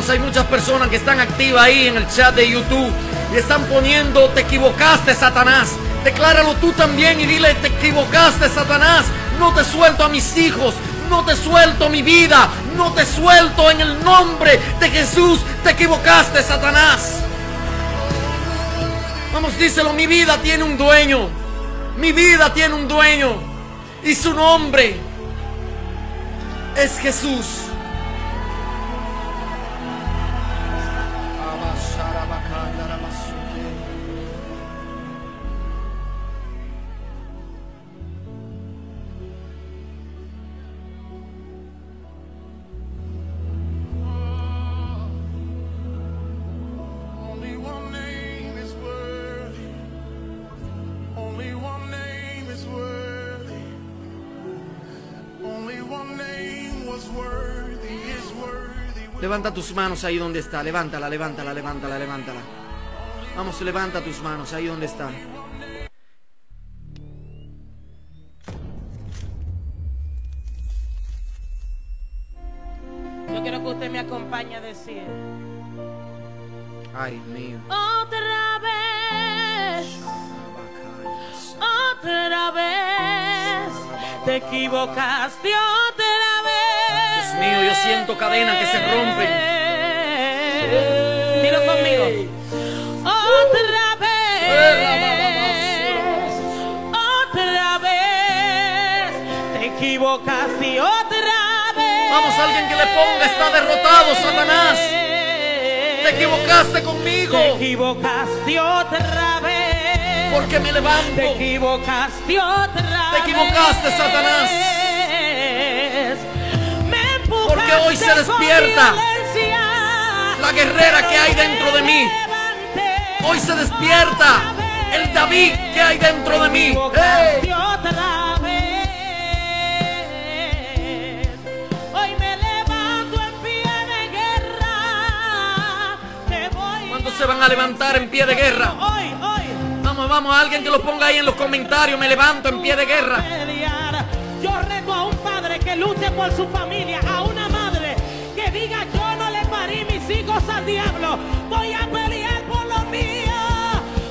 Hay muchas personas que están activas ahí en el chat de YouTube y están poniendo, te equivocaste, Satanás. Decláralo tú también y dile, te equivocaste, Satanás. No te suelto a mis hijos, no te suelto mi vida, no te suelto en el nombre de Jesús. Te equivocaste, Satanás. Vamos, díselo, mi vida tiene un dueño. Mi vida tiene un dueño. Y su nombre es Jesús. Levanta tus manos ahí donde está. Levántala, levántala, levántala, levántala. Vamos, levanta tus manos ahí donde está. Yo quiero que usted me acompañe a decir. Ay, mío. Otra vez, otra vez, te equivocaste otra mío, yo siento cadenas que se rompen. Dilo conmigo. Otra vez, otra vez, te equivocaste otra vez. Vamos, alguien que le ponga, está derrotado, Satanás. Te equivocaste conmigo. Te equivocaste otra vez. Porque me levanto. Te equivocaste otra Te equivocaste, vez. Satanás. Porque hoy se despierta la guerrera que hay dentro de mí. Hoy se despierta el David que hay dentro de mí. ¡Hey! otra vez. Hoy me levanto en pie de guerra. Te voy ¿Cuándo se van a levantar en pie de guerra? Vamos, vamos, alguien que lo ponga ahí en los comentarios. Me levanto en pie de guerra. Yo reto a un padre que luche por su familia, que diga yo no le parí mis hijos al diablo, voy a pelear por lo mío.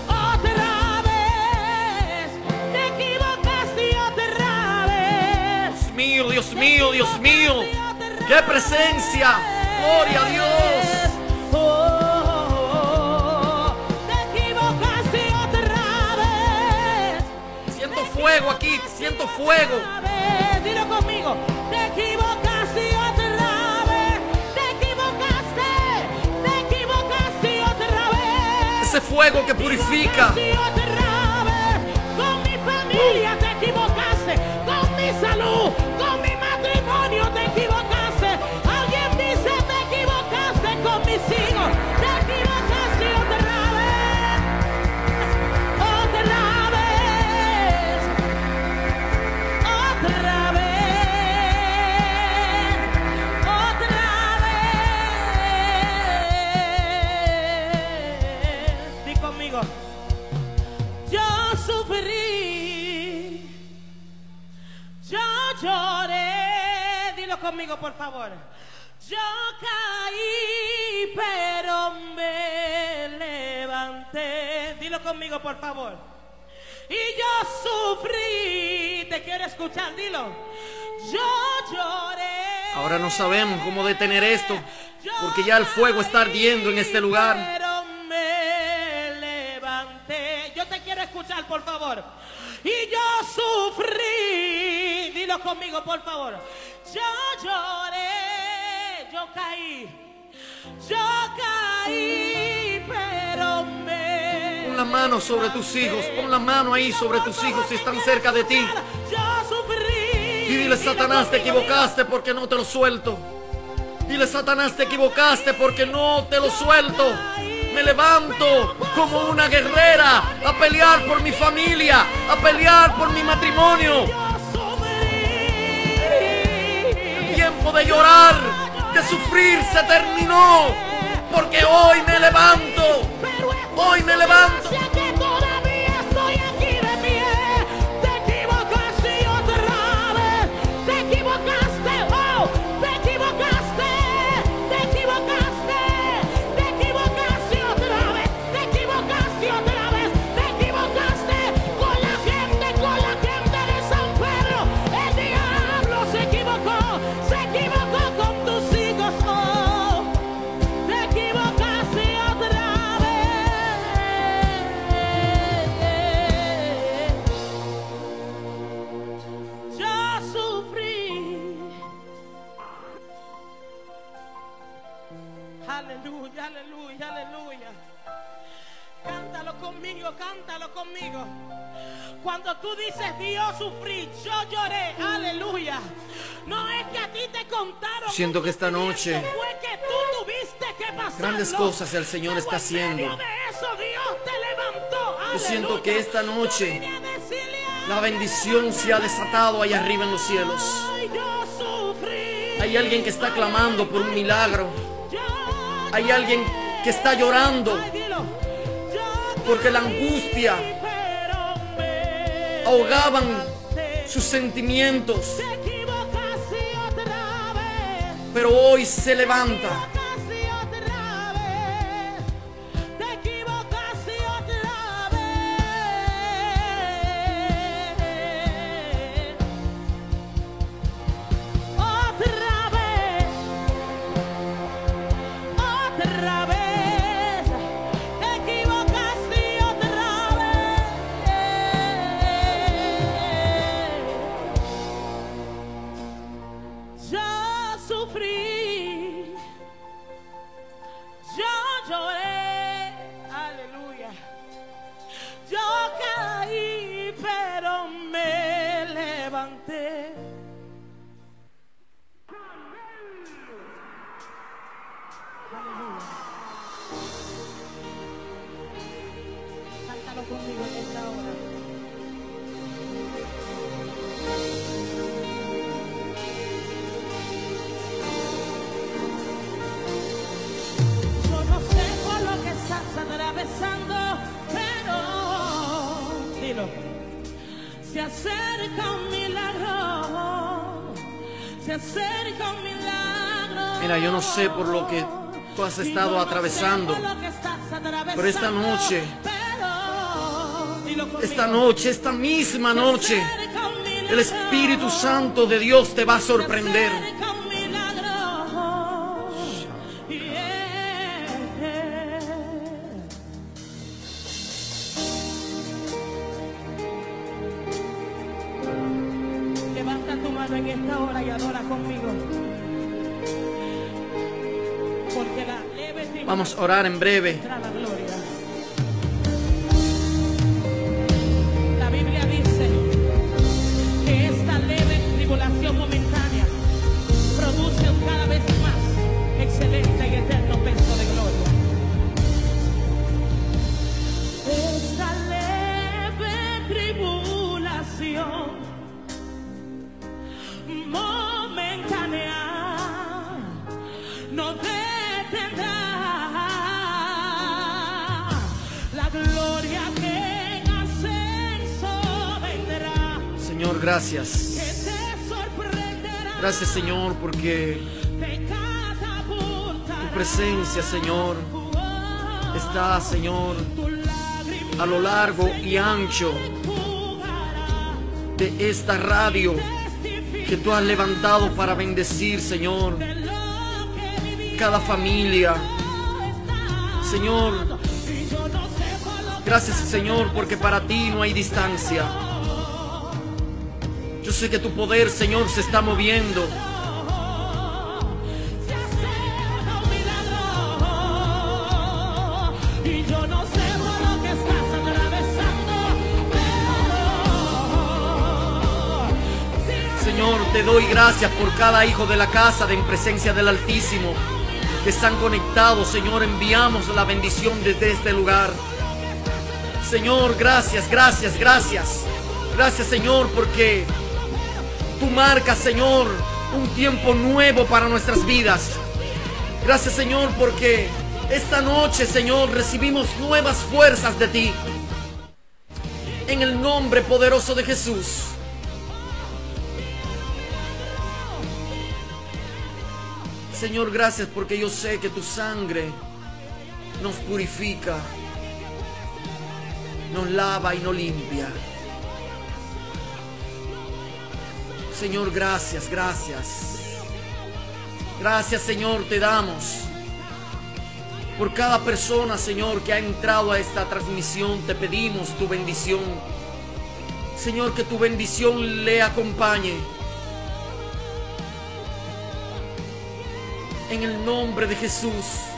Otra vez, te equivocaste otra vez. Dios mío, Dios mío, Dios mío. ¡Qué presencia! ¡Gloria a Dios! Oh, te equivocaste otra vez. Siento fuego aquí, siento fuego. Dilo conmigo. Te equivocaste Ese fuego que purifica. Conmigo, por favor. Yo caí, pero me levanté. Dilo conmigo, por favor. Y yo sufrí. Te quiero escuchar, dilo. Yo lloré. Ahora no sabemos cómo detener esto, porque ya el fuego está ardiendo en este lugar. Pero me levanté. Yo te quiero escuchar, por favor. Y yo sufrí. Dilo conmigo, por favor. Yo lloré. Yo caí. Yo caí, pero me. Pon la mano sobre tus hijos, pon la mano ahí sobre tus hijos si están cerca de ti. Yo sufrí. Y dile, Satanás, te equivocaste porque no te lo suelto. Dile, Satanás, te equivocaste porque no te lo suelto. Me levanto como una guerrera a pelear por mi familia, a pelear por mi matrimonio. Tiempo de llorar, de sufrir se terminó. Porque hoy me levanto. Hoy me levanto. Sufrí. Aleluya, aleluya, aleluya. Cántalo conmigo, cántalo conmigo. Cuando tú dices Dios sufrí, yo lloré, aleluya. No es que a ti te contaron. Siento que esta noche sufrimiento, fue que tú tuviste que pasarlo. grandes cosas el Señor está haciendo. Yo siento que esta noche La bendición se ha desatado allá arriba en los cielos. Hay alguien que está clamando por un milagro. Hay alguien que está llorando porque la angustia ahogaban sus sentimientos. Pero hoy se levanta. Por lo que tú has estado atravesando, pero esta noche, esta noche, esta misma noche, el Espíritu Santo de Dios te va a sorprender. Orar en breve. Gracias. Gracias, Señor, porque tu presencia, Señor, está, Señor, a lo largo y ancho de esta radio que tú has levantado para bendecir, Señor, cada familia. Señor, gracias, Señor, porque para ti no hay distancia. Sé que tu poder, Señor, se está moviendo. Señor, te doy gracias por cada hijo de la casa de en presencia del Altísimo que están conectados. Señor, enviamos la bendición desde este lugar. Señor, gracias, gracias, gracias. Gracias, Señor, porque tú marcas, Señor, un tiempo nuevo para nuestras vidas. Gracias, Señor, porque esta noche, Señor, recibimos nuevas fuerzas de ti. En el nombre poderoso de Jesús. Señor, gracias porque yo sé que tu sangre nos purifica, nos lava y nos limpia. Señor, gracias, gracias. Gracias, Señor, te damos. Por cada persona, Señor, que ha entrado a esta transmisión, te pedimos tu bendición. Señor, que tu bendición le acompañe. En el nombre de Jesús.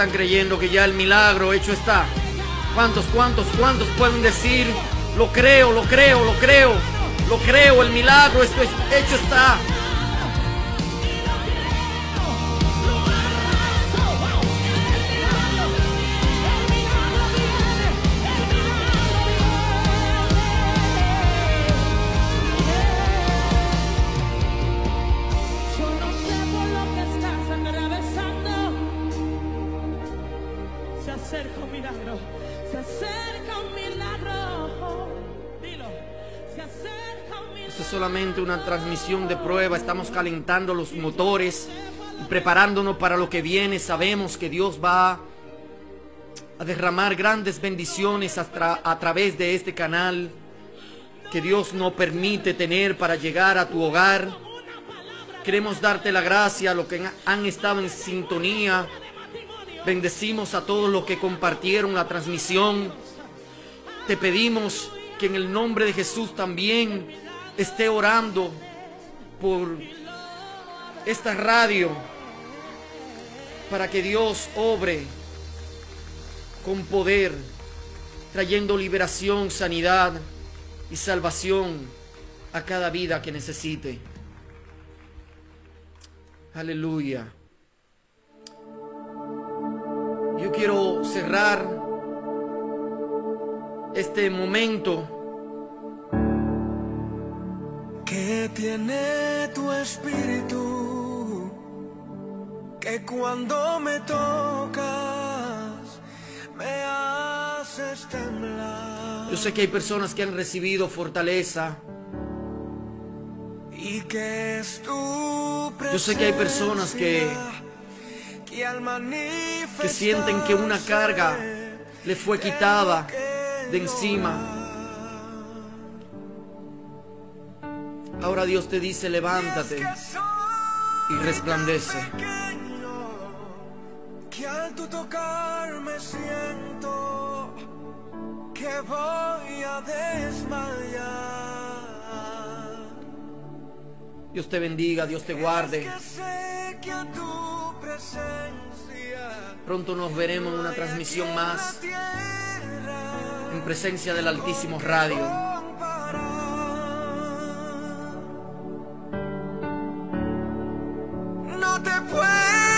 Están creyendo que ya el milagro hecho está? ¿Cuántos, cuántos, cuántos pueden decir, lo creo, lo creo, lo creo, lo creo, el milagro esto es, hecho está? Una transmisión de prueba, estamos calentando los motores preparándonos para lo que viene. Sabemos que Dios va a derramar grandes bendiciones a, a través de este canal que Dios no permite tener para llegar a tu hogar. Queremos darte la gracia a los que han estado en sintonía Bendecimos a todos los que compartieron la transmisión. Te pedimos que en el nombre de Jesús también esté orando por esta radio para que Dios obre con poder, trayendo liberación, sanidad y salvación a cada vida que necesite. Aleluya. Yo quiero cerrar este momento que tiene tu espíritu, que cuando me tocas me haces temblar. Yo sé que hay personas que han recibido fortaleza. Y que es tu Yo sé que hay personas que, que, al que sienten que una carga le fue quitada de encima. Ahora Dios te dice, levántate y resplandece. Que al tu tocar me siento que voy a desmayar. Dios te bendiga, Dios te guarde. Pronto nos veremos en una transmisión más en presencia del Altísimo Radio. Te puedo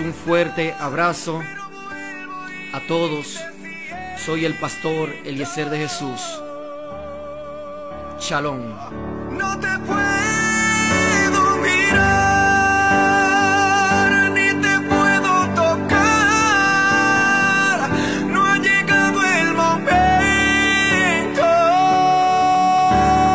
un fuerte abrazo a todos. Soy el pastor Eliezer de Jesús. Shalom. No te